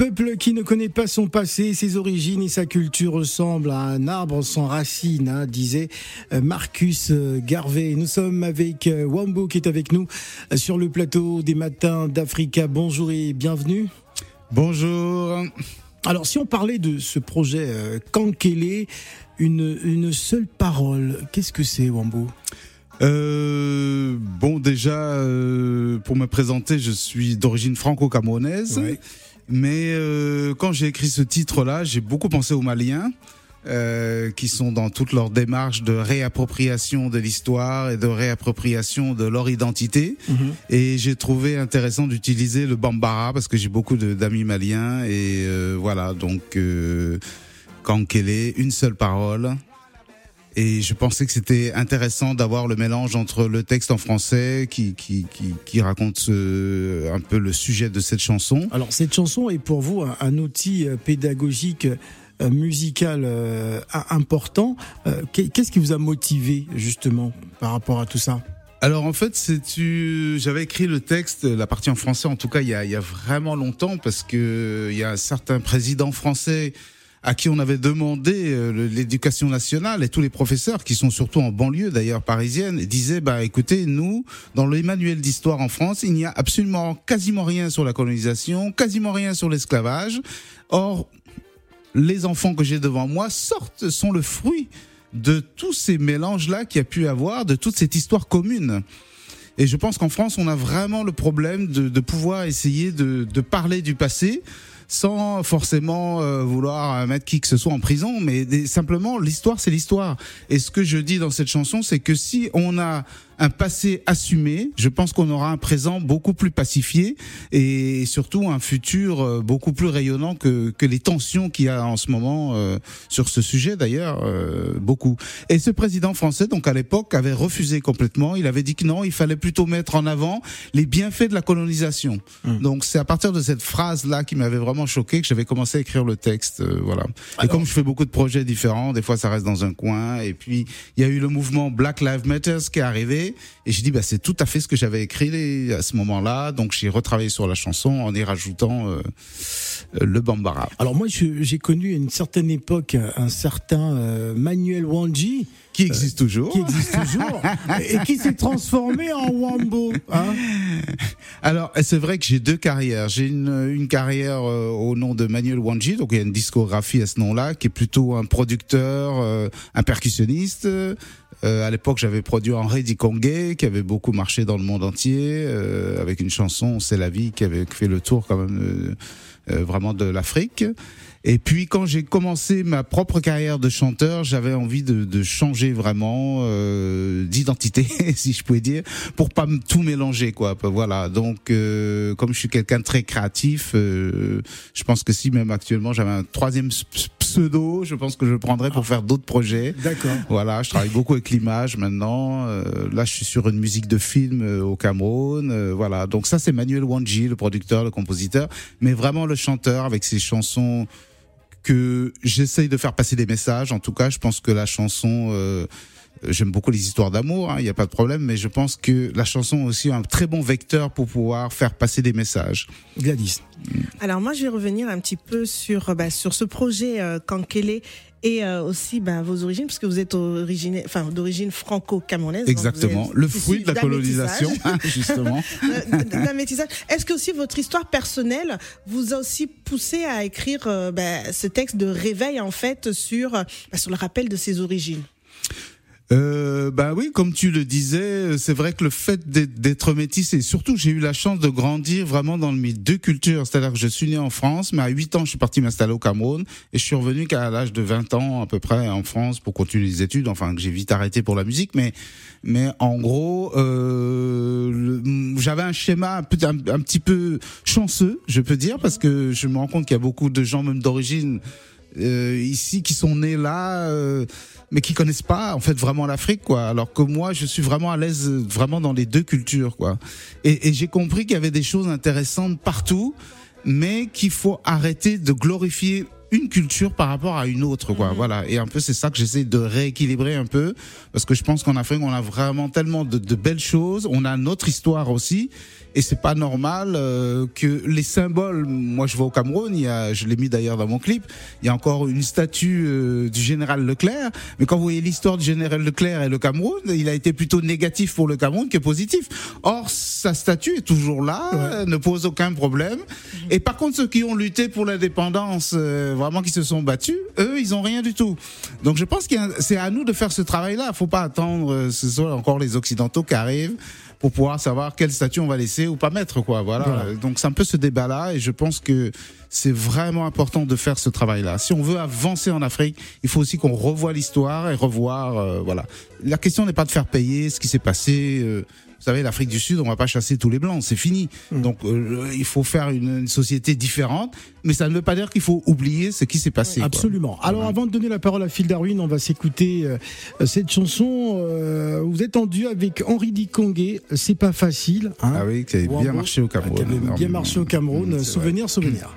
Peuple qui ne connaît pas son passé, ses origines et sa culture ressemble à un arbre sans racines, hein, disait euh, Marcus euh, Garvey. Nous sommes avec euh, Wambo qui est avec nous sur le plateau des matins d'Africa. Bonjour et bienvenue. Bonjour. Alors si on parlait de ce projet Kankele, une, une seule parole, qu'est-ce que c'est Wambo? Bon, déjà, pour me présenter, je suis d'origine franco-camerounaise. Mais euh, quand j'ai écrit ce titre-là, j'ai beaucoup pensé aux Maliens. Euh, qui sont dans toute leur démarche de réappropriation de l'histoire et de réappropriation de leur identité. Mhm. Et j'ai trouvé intéressant d'utiliser le bambara parce que j'ai beaucoup d'amis maliens et euh, voilà donc euh, Kankele, une seule parole, et je pensais que c'était intéressant d'avoir le mélange entre le texte en français qui, qui, qui, qui raconte ce, un peu le sujet de cette chanson. Alors cette chanson est pour vous un, outil euh, pédagogique euh, musical euh, important. Qu'est-ce qui vous a motivé justement par rapport à tout ça? Alors en fait, c'est tu j'avais écrit le texte, la partie en français en tout cas il y a, il y a vraiment longtemps parce que il y a un certain président français à qui on avait demandé euh, l'éducation nationale et tous les professeurs qui sont surtout en banlieue d'ailleurs parisienne disaient bah écoutez nous dans le manuel d'histoire en France il n'y a absolument quasiment rien sur la colonisation quasiment rien sur l'esclavage. Or les enfants que j'ai devant moi sortent sont le fruit de tous ces mélanges là qu'il y a pu avoir de toute cette histoire commune. Et je pense qu'en France, on a vraiment le problème de, pouvoir essayer de parler du passé sans forcément euh, vouloir mettre qui que ce soit en prison, mais simplement l'histoire c'est l'histoire. Et ce que je dis dans cette chanson, c'est que si on a un passé assumé, je pense qu'on aura un présent beaucoup plus pacifié et surtout un futur euh, beaucoup plus rayonnant que, que les tensions qu'il y a en ce moment euh, sur ce sujet d'ailleurs, euh, beaucoup. Et ce président français, donc à l'époque, avait refusé complètement. Il avait dit que non, il fallait plutôt mettre en avant les bienfaits de la colonisation. Hum. Donc c'est à partir de cette phrase-là qui m'avait vraiment choqué que j'avais commencé à écrire le texte. voilà. et comme je fais beaucoup de projets différents, des fois ça reste dans un coin. Et puis il y a eu le mouvement Black Lives Matter qui est arrivé. Et j'ai dit, bah, c'est tout à fait ce que j'avais écrit à ce moment-là. Donc j'ai retravaillé sur la chanson en y rajoutant euh, le bambara. Alors moi, j'ai connu à une certaine époque un certain euh, Manuel Wanji. Qui existe toujours. Qui existe toujours. et qui s'est transformé en Wambo. Hein Alors, c'est vrai que j'ai deux carrières. J'ai une, une carrière au nom de Manuel Wanji, donc il y a une discographie à ce nom-là, qui est plutôt un producteur, un percussionniste, euh, à l'époque, j'avais produit Henri Dikongue, qui avait beaucoup marché dans le monde entier, euh, avec une chanson, C'est la vie, qui avait fait le tour quand même euh, euh vraiment de l'Afrique. Et puis quand j'ai commencé ma propre carrière de chanteur, j'avais envie de, de, changer vraiment euh, d'identité, si je pouvais dire, pour pas tout mélanger, quoi. Voilà. Donc, euh, comme je suis quelqu'un très créatif, euh, je pense que si même actuellement j'avais un troisième pseudo, je pense que je le prendrais pour faire d'autres projets. D'accord. Voilà, je travaille beaucoup avec l'image maintenant. Euh, là, je suis sur une musique de film euh, au Cameroun. Euh, voilà. Donc ça, c'est Manuel Wanji, le producteur, le compositeur, mais vraiment le chanteur avec ses chansons que j'essaye de faire passer des messages. En tout cas, je pense que la chanson, j'aime beaucoup les histoires d'amour, hein, il n'y a pas de problème, mais je pense que la chanson est aussi un très bon vecteur pour pouvoir faire passer des messages. Gladys. Alors moi, je vais revenir un petit peu sur bah, sur ce projet euh, Kankele et euh, aussi bah, vos origines, parce que vous êtes origine, enfin, d'origine franco-camerounaise. Exactement, le fruit de la colonisation, justement. D'un métissage. Est-ce que aussi votre histoire personnelle vous a aussi poussé à écrire euh, bah, ce texte de réveil, en fait, sur, bah, sur le rappel de ses origines? Euh, bah oui, comme tu le disais, c'est vrai que le fait d'être métis et surtout j'ai eu la chance de grandir vraiment dans mes deux cultures, c'est-à-dire que je suis né en France, mais à 8 ans je suis parti m'installer au Cameroun et je suis revenu qu'à l'âge de 20 ans à peu près en France pour continuer les études, enfin que j'ai vite arrêté pour la musique, mais mais en gros euh, j'avais un schéma un, un, petit peu chanceux, je peux dire, parce que je me rends compte qu'il y a beaucoup de gens même d'origine euh, ici qui sont nés là. Euh, mais qui connaissent pas en fait vraiment l'Afrique quoi. Alors que moi, je suis vraiment à l'aise vraiment dans les deux cultures quoi. Et, et j'ai compris qu'il y avait des choses intéressantes partout, mais qu'il faut arrêter de glorifier une culture par rapport à une autre quoi. Mhm. Voilà. Et un peu c'est ça que j'essaie de rééquilibrer un peu parce que je pense qu'en Afrique on a vraiment tellement de, de belles choses, on a notre histoire aussi et c'est pas normal euh, que les symboles. Moi, je vois au Cameroun, il y a, je l'ai mis d'ailleurs dans mon clip, il y a encore une statue euh, du général Leclerc. Mais quand vous voyez l'histoire du général Leclerc et le Cameroun, il a été plutôt négatif pour le Cameroun que positif. Or, sa statue est toujours là, ne pose aucun problème. Et par contre, ceux qui ont lutté pour l'indépendance, euh, vraiment qui se sont battus, eux, ils ont rien du tout. Donc, je pense que c'est à nous de faire ce travail-là. Faut pas attendre ce soit encore les Occidentaux qui arrivent pour pouvoir savoir quel statut on va laisser ou pas mettre quoi voilà, donc c'est un peu ce débat là et je pense que c'est vraiment important de faire ce travail là si on veut avancer en Afrique il faut aussi qu'on revoie l'histoire et revoir euh, voilà la question n'est pas de faire payer ce qui s'est passé euh, vous savez, l'Afrique du Sud, on va pas chasser tous les blancs, c'est fini. Mm. Donc, euh, il faut faire une, une, société différente, mais ça ne veut pas dire qu'il faut oublier ce qui s'est passé. Absolument. Quoi. Alors, avant de donner la parole à Phil Darwin, on va s'écouter euh, cette chanson. Euh, vous êtes en duo avec Henri Dikongue, c'est pas facile. Hein ah oui, qui avait bien marché au Cameroun. Qui avait bien marché au Cameroun. Mmh, souvenir, vrai. souvenir.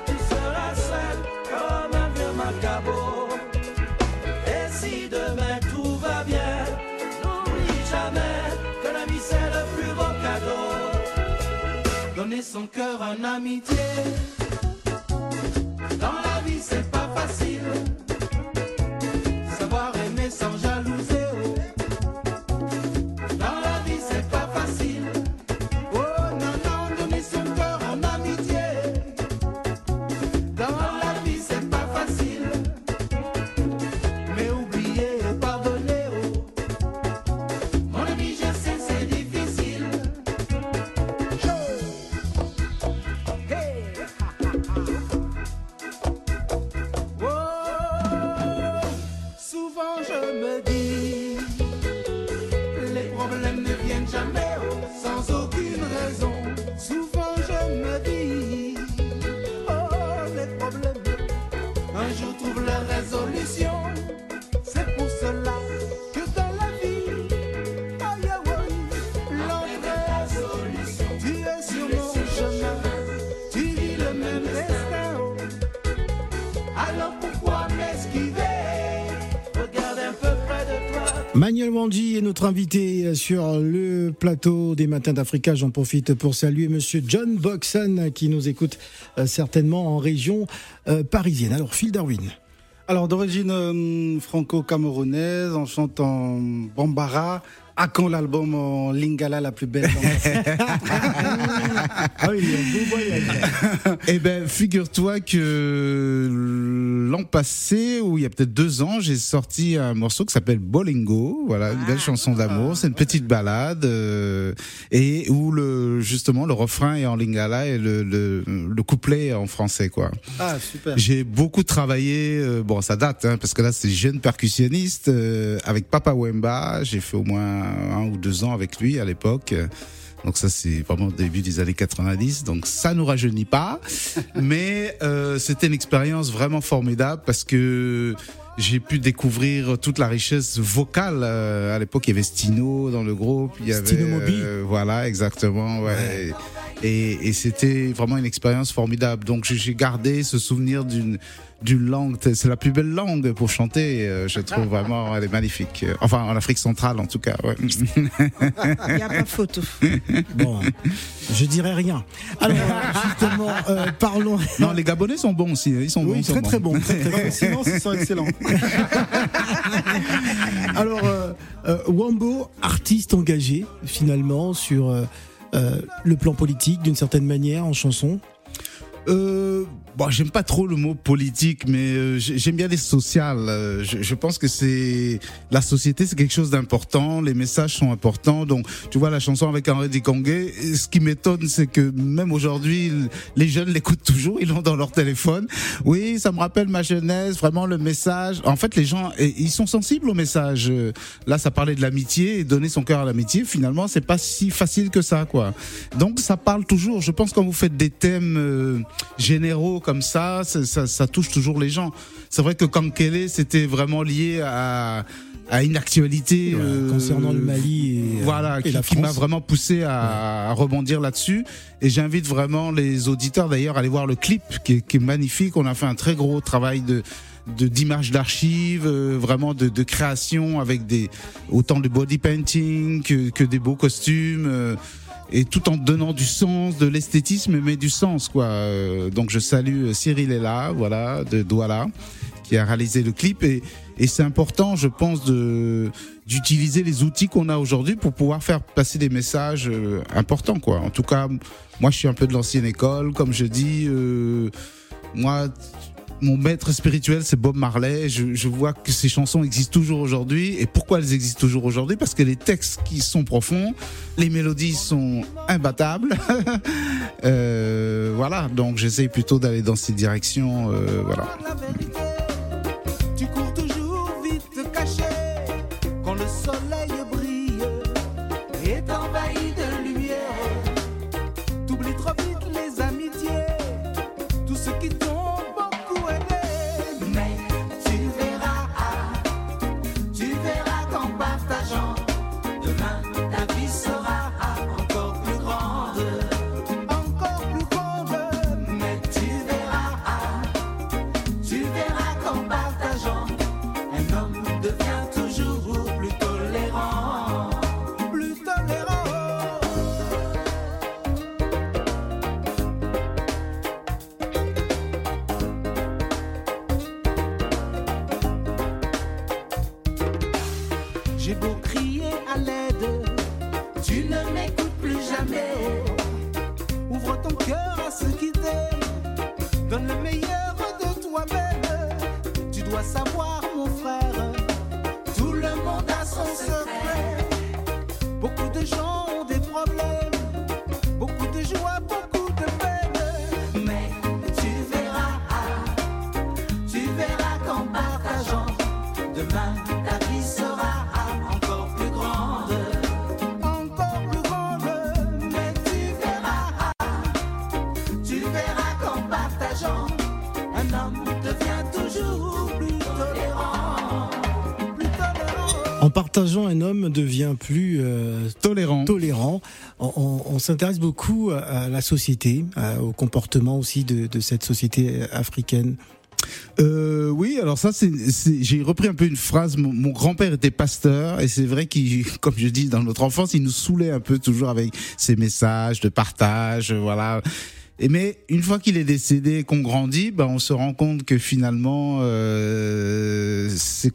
en amitié. Dans la vie, c'est pas facile. Savoir aimer sans jalouser. Manuel Wandji est notre invité sur le plateau des Matins d'Africa. J'en profite pour saluer Monsieur John Boxon qui nous écoute euh, certainement en région euh, parisienne. Alors, Phil Darwin. Alors d'origine euh, franco-camerounaise, en bambara. À quand l'album en lingala la plus belle Ah oui, un beau voyage. Eh ben, figure-toi que l'an passé, ou il y a peut-être deux ans, j'ai sorti un morceau qui s'appelle Bolingo. Voilà, une belle chanson d'amour. C'est une petite balade euh, et où le justement le refrain est en lingala et le, le, le couplet est en français, quoi. Ah super. J'ai beaucoup travaillé, euh, bon ça date, hein, parce que là c'est jeune percussionniste euh, avec Papa Wemba. J'ai fait au moins un ou deux ans avec lui à l'époque. Donc ça c'est vraiment au début des années 90. Donc ça nous rajeunit pas, mais euh, c'était une expérience vraiment formidable parce que j'ai pu découvrir toute la richesse vocale. Euh, à l'époque, il y avait Stino dans le groupe. Il y avait, Stino Moby. euh, voilà, exactement. Ouais. Et, et c'était vraiment une expérience formidable. Donc j'ai- gardé ce souvenir d'une d'une langue. C'est la plus belle langue pour chanter. euh, Je trouve vraiment, elle est magnifique. Euh, Enfin, en Afrique centrale, en tout cas. Ouais. Il n'y a pas photo. Bon, je dirais rien. Alors, justement, euh, parlons. Non, les Gabonais sont bons aussi. hein. Ils sont bons. Oui, ils sont très très bon. Très, très bon. Sinon, ils sont excellents. Alors, euh, euh, Wambo, artiste engagé finalement sur le plan politique d'une certaine manière en chanson? Euh, bon, j'aime pas trop le mot politique, mais euh, j'ai- j'aime bien les sociales. Euh, Je, je pense que c'est la société, c'est quelque chose d'important. Les messages sont importants. Donc, tu vois la chanson avec Henri Dikongué. Ce qui m'étonne, c'est que même aujourd'hui, les jeunes l'écoutent toujours. Ils l'ont dans leur téléphone. Oui, ça me rappelle ma jeunesse. Vraiment le message. En fait, les gens, ils sont sensibles au message. Là, ça parlait de l'amitié et donner son cœur à l'amitié. Finalement, c'est pas si facile que ça, quoi. Donc, ça parle toujours. Je pense quand vous faites des thèmes euh, généraux comme ça, ça, ça, ça touche toujours les gens. C'est vrai que Kankele, c'était vraiment lié à à une actualité euh, concernant le Mali et, euh, voilà et qui, m'a vraiment poussé à, à rebondir là-dessus. Et j'invite vraiment les auditeurs d'ailleurs à aller voir le clip qui est, qui est magnifique. On a fait un très gros travail de de d'images d'archives euh, vraiment de, de création avec des autant de body painting que, que des beaux costumes euh, et tout en donnant du sens, de l'esthétisme, mais du sens, quoi. Euh, donc je salue euh, Cyril Ella, voilà, de Douala, qui a réalisé le clip et, c'est important, je pense, d'utiliser les outils qu'on a aujourd'hui pour pouvoir faire passer des messages euh, importants, quoi. En tout cas, moi, je suis un peu de l'ancienne école, comme je dis. moi, mon maître spirituel, c'est Bob Marley. Je, vois que ces chansons existent toujours aujourd'hui. Et pourquoi elles existent toujours aujourd'hui? Parce que les textes qui sont profonds, les mélodies sont imbattables. Euh, voilà, donc j'essaye plutôt d'aller dans cette direction. euh, voilà. Tu cours toujours vite quand le soleil J'ai beau crier à l'aide, tu ne m'écoutes plus jamais. Ouvre ton cœur à ceux qui t'aiment. Donne le meilleur de toi-même. Tu dois savoir, En partageant, un homme devient plus euh, Tolérant. tolérant. On, on- on s'intéresse beaucoup à, la société, à- au comportement aussi de, de cette société africaine. Euh, oui, alors ça, c'est- j'ai repris un peu une phrase. Mon, mon grand-père était pasteur et c'est vrai qu'il, comme je dis, dans notre enfance, il nous saoulait un peu toujours avec ses messages de partage, voilà. Et mais une fois qu'il est décédé, et qu'on grandit, ben on se rend compte que finalement, euh,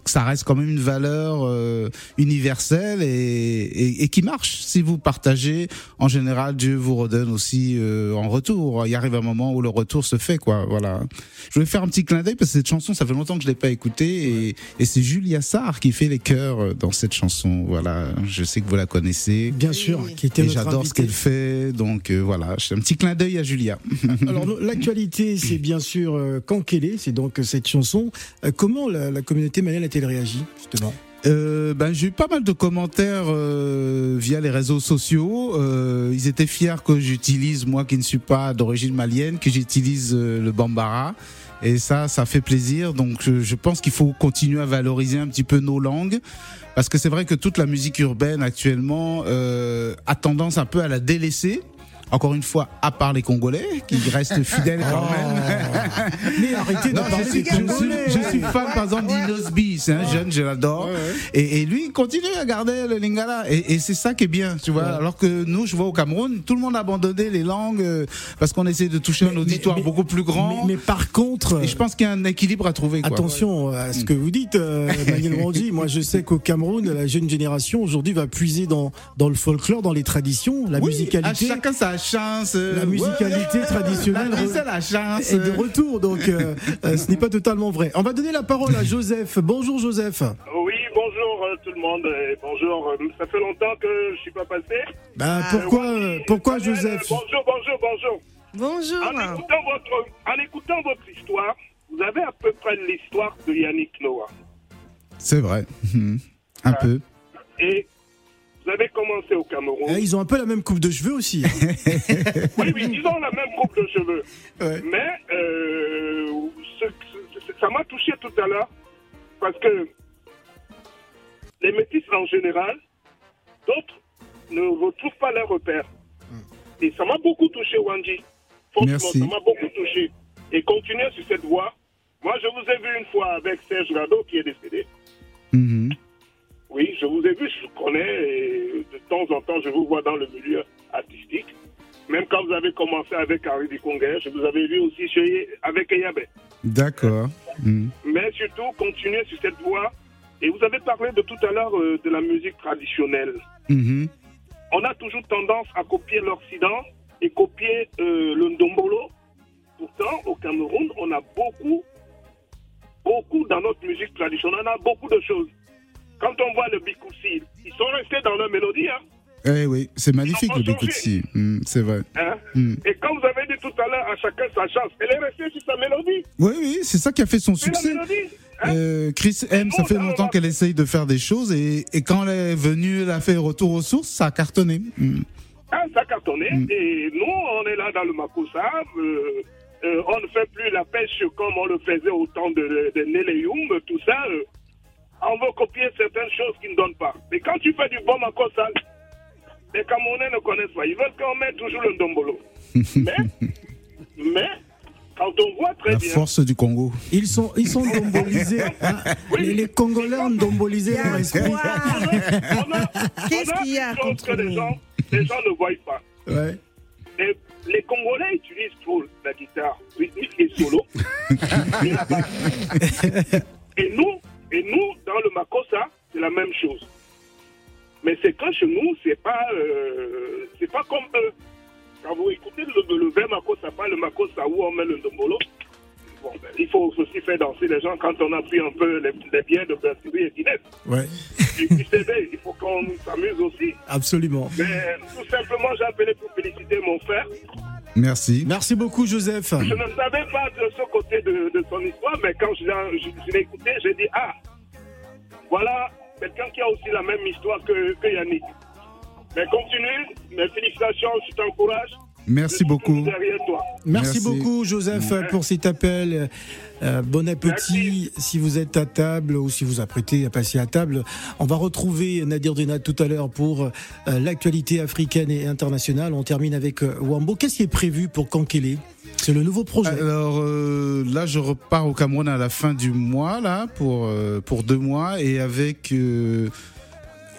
ça reste quand même une valeur euh, universelle et, et, et qui marche. Si vous partagez, en général, Dieu vous redonne aussi euh, en retour. Il arrive un moment où le retour se fait, quoi. Voilà. Je voulais faire un petit clin d'œil parce que cette chanson, ça fait longtemps que je l'ai pas écoutée et, et c'est Julia Sarr qui fait les chœurs euh, dans cette chanson. Voilà. Je sais que vous la connaissez. Bien sûr, qui était Et j'adore ce qu'elle fait, donc euh, voilà, un petit clin d'œil à Julia. Alors l'actualité, c'est bien sûr euh, Kankele, c'est donc euh, cette chanson. Euh, comment la, la communauté malienne a-t-elle réagi justement? Euh, ben, j'ai eu pas mal de commentaires euh, via les réseaux sociaux. Euh, ils étaient fiers que j'utilise, moi qui ne suis pas d'origine malienne, que j'utilise le bambara. Et ça, ça fait plaisir. Donc, je, je pense qu'il faut continuer à valoriser un petit peu nos langues. Parce que c'est vrai que toute la musique urbaine actuellement a tendance un peu à la délaisser. Encore une fois, à part les Congolais, qui restent fidèles quand même. Mais arrêtez de parler je, suis, des je, suis, Congolais. je suis fan par exemple c'est un jeune, je l'adore. Et, et lui, il continue à garder le lingala. Et, et c'est ça qui est bien, tu vois. Alors que nous, je vois au Cameroun, tout le monde a abandonné les langues euh, parce qu'on essaie de toucher un Mais- auditoire mais- beaucoup plus grand. Mais, mais par contre, Et je pense qu'il y a un équilibre à trouver. Quoi. Attention à ce que vous dites, euh, Manuel Wandi. Moi, je sais qu'au Cameroun, la jeune génération aujourd'hui va puiser dans, dans le folklore, dans les traditions, la Oui, musicalité. à chacun sa chance. euh, La musicalité traditionnelle La la chance. est de retour, donc euh, ce n'est pas totalement vrai. On va donner la parole à Joseph. Bonjour Joseph. Oui, bonjour euh, tout le monde. et bonjour. euh, Ça fait longtemps que je suis pas passé. Bah, Ah, pourquoi, Euh, pourquoi Daniel, Joseph Bonjour, bonjour, bonjour. Bonjour. En écoutant, votre, en écoutant votre histoire, vous avez à peu près l'histoire de Yannick Noah. C'est vrai. Mhm. Un peu. Et vous avez commencé au Cameroun. Eh, Ils ont un peu la même coupe de cheveux aussi. hein. Oui, oui, ils ont la même coupe de cheveux. Ouais. Mais euh, ce- ce- ça m'a touché tout à l'heure parce que les métis en général, d'autres ne retrouvent pas leurs repères. Et ça m'a beaucoup touché. Franchement, Merci. ça m'a beaucoup touché. Et continuez sur cette voie. Moi, je vous ai vu une fois avec Serge Rado qui est décédé. Mhm. Oui, je vous ai vu, je vous connais, et de temps en temps, je vous vois dans le milieu artistique. Même quand vous avez commencé avec Henri Dikonguer, je vous avais vu aussi chez, avec Eyabe. D'accord. Mhm. Mais surtout, continuez sur cette voie. Et vous avez parlé de tout à l'heure euh, de la musique traditionnelle. Mhm. On a toujours tendance à copier l'Occident et copier euh, le Ndombolo. Pourtant, au Cameroun, on a beaucoup, beaucoup dans notre musique traditionnelle, on a beaucoup de choses. Quand on voit le Bikoussi, ils sont restés dans leur mélodie. Hein, Eh oui, c'est magnifique le. Bikutsi. Mhm, C'est vrai. hein. Mm. Et comme vous avez dit tout à l'heure, à chacun sa chance, elle est restée sur sa mélodie. Oui, oui, c'est ça qui a fait son la succès. mélodie. hein. Euh, Chris M, ça fait longtemps qu'elle essaye de faire des choses et, et quand elle est venue, elle a fait retour aux sources, ça a cartonné. Mm. Ah, ça a cartonné. Mm. Et nous, on est là dans le Makossa. euh, euh, on ne fait plus la pêche comme on le faisait au temps de, de Neleyoum, tout ça. euh, on veut copier certaines choses qui ne donnent pas. Mais quand tu fais du bon Makossa, les Camerounais ne connaissent pas. Ils veulent qu'on mette toujours le Ndombolo. mais, mais, quand on voit très La bien. force du Congo. Ils sont, ils sont dombolisés. hein. Les, les Congolais ont dombolisé leur esprit. quoi on a- Qu'est-ce qu'il y a contre que les gens, les gens ne voient pas. Ouais. Les, les Congolais utilisent trop la guitare rythmique et solo. et, la basse. Et nous, et nous, dans le Makossa, c'est la même chose. Mais c'est que chez nous, c'est pas, euh, c'est pas comme eux. Quand vous écoutez le, le vrai Makossa, pas le Makossa où on met le ndombolo, bon, ben, il faut aussi faire danser les gens quand on a pris un peu les, les biens de Berthier et d'Inès. Ouais, Et puis c'est vrai, il faut qu'on s'amuse aussi. absolument. Mais tout simplement, j'ai appelé pour féliciter mon frère. Merci. Merci beaucoup, Joseph. Je ne savais pas de ce côté de, de son histoire, mais quand je, l'ai- je, je l'ai écouté, j'ai dit Ah, voilà quelqu'un qui a aussi la même histoire que, que Yannick. Mais continue, mes félicitations, je t'encourage. Merci beaucoup. Derrière toi. Merci, Merci. beaucoup, Joseph, pour cet appel. Euh, bon appétit si vous êtes à table ou si vous apprêtez à passer à table. On va retrouver Nadir Denat tout à l'heure pour euh, l'actualité africaine et internationale. On termine avec euh, Wambo. Qu'est-ce qui est prévu pour Kankele? C'est le nouveau projet. Alors là, je repars au Cameroun à la fin du mois là pour pour deux mois et avec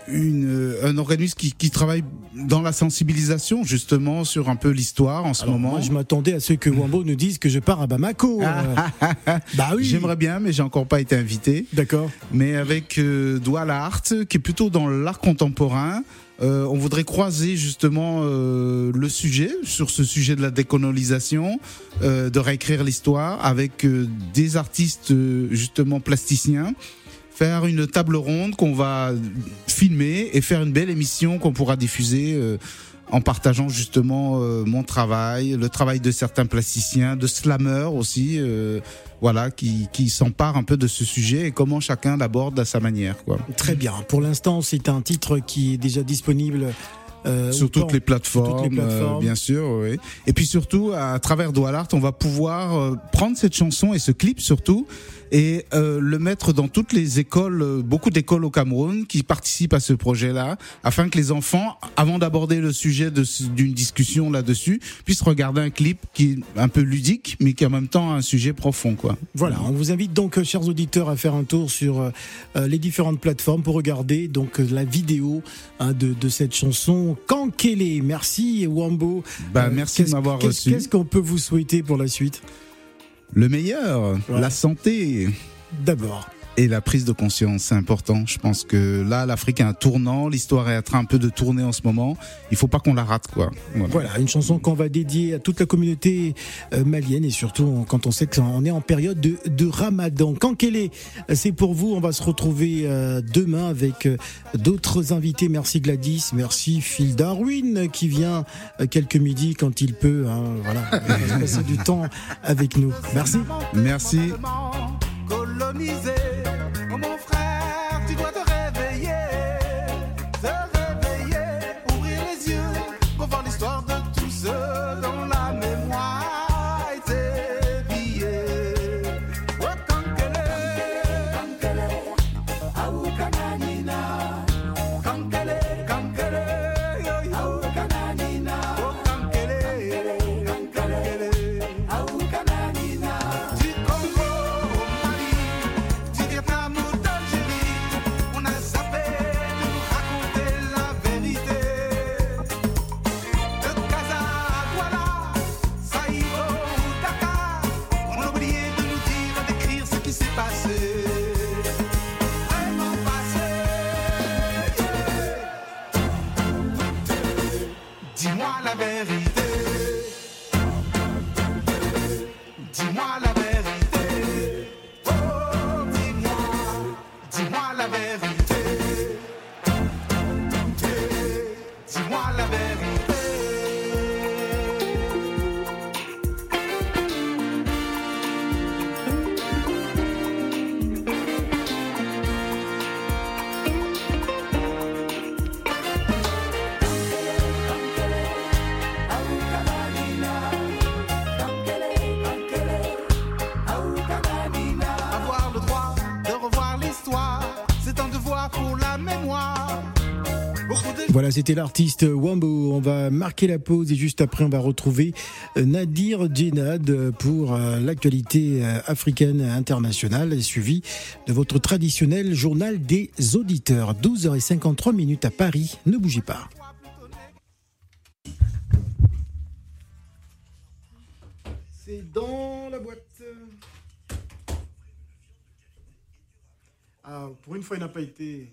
une euh, un organisme qui, qui travaille dans la sensibilisation justement sur un peu l'histoire en ce Alors, moment. moi, je m'attendais à ce que Wambo nous dise que je pars à Bamako. Euh, bah oui. J'aimerais bien, mais j'ai encore pas été invité. D'accord. Mais avec euh, Douala Art, qui est plutôt dans l'art contemporain. euh, on voudrait croiser justement euh, le sujet sur ce sujet de la décolonisation, euh, de réécrire l'histoire avec euh, des artistes euh, justement plasticiens, faire une table ronde qu'on va filmer et faire une belle émission qu'on pourra diffuser euh, en partageant justement euh, mon travail, le travail de certains plasticiens, de slammers aussi, euh, voilà, qui, qui s'emparent un peu de ce sujet et comment chacun l'aborde à sa manière. Très bien. Pour l'instant, c'est un titre qui est déjà disponible. Euh, sur toutes les plateformes, sur toutes les plateformes. euh, bien sûr, oui. Et puis surtout, à travers Doualart, on va pouvoir euh, prendre cette chanson et ce clip surtout et euh, le mettre dans toutes les écoles, euh, beaucoup d'écoles au Cameroun qui participent à ce projet-là, afin que les enfants, avant d'aborder le sujet d'une discussion là-dessus, puissent regarder un clip qui est un peu ludique, mais qui en même temps a un sujet profond, quoi. Voilà, on vous invite donc, euh, chers auditeurs, à faire un tour sur euh, euh, les différentes plateformes pour regarder donc euh, la vidéo hein, de, de cette chanson Kankele. Merci Wambo. Bah, Euh, merci de m'avoir reçu. Qu'est-ce qu'on peut vous souhaiter pour la suite? Le meilleur, Ouais. la santé. D'abord. Et la prise de conscience, c'est important. Je pense que là, l'Afrique a un tournant, l'histoire est en train un peu de tourner en ce moment. Il faut pas qu'on la rate, quoi. Voilà. Voilà, une chanson qu'on va dédier à toute la communauté euh, malienne et surtout quand on sait qu'on est en période de, de ramadan. Kankele, c'est pour vous. On va se retrouver euh, demain avec euh, d'autres invités. Merci Gladys, merci Phil Darwin qui vient quelques midis quand il peut. hein, voilà, il va passer du temps avec nous. Merci. Merci. C'était l'artiste Wambo. On va marquer la pause et juste après, on va retrouver euh, Nadir Djenad pour euh, l'actualité euh, africaine internationale, suivi de votre traditionnel journal des auditeurs. 12h53 minutes à Paris. Ne bougez pas. C'est dans la boîte. Ah, pour une fois, il n'a pas été.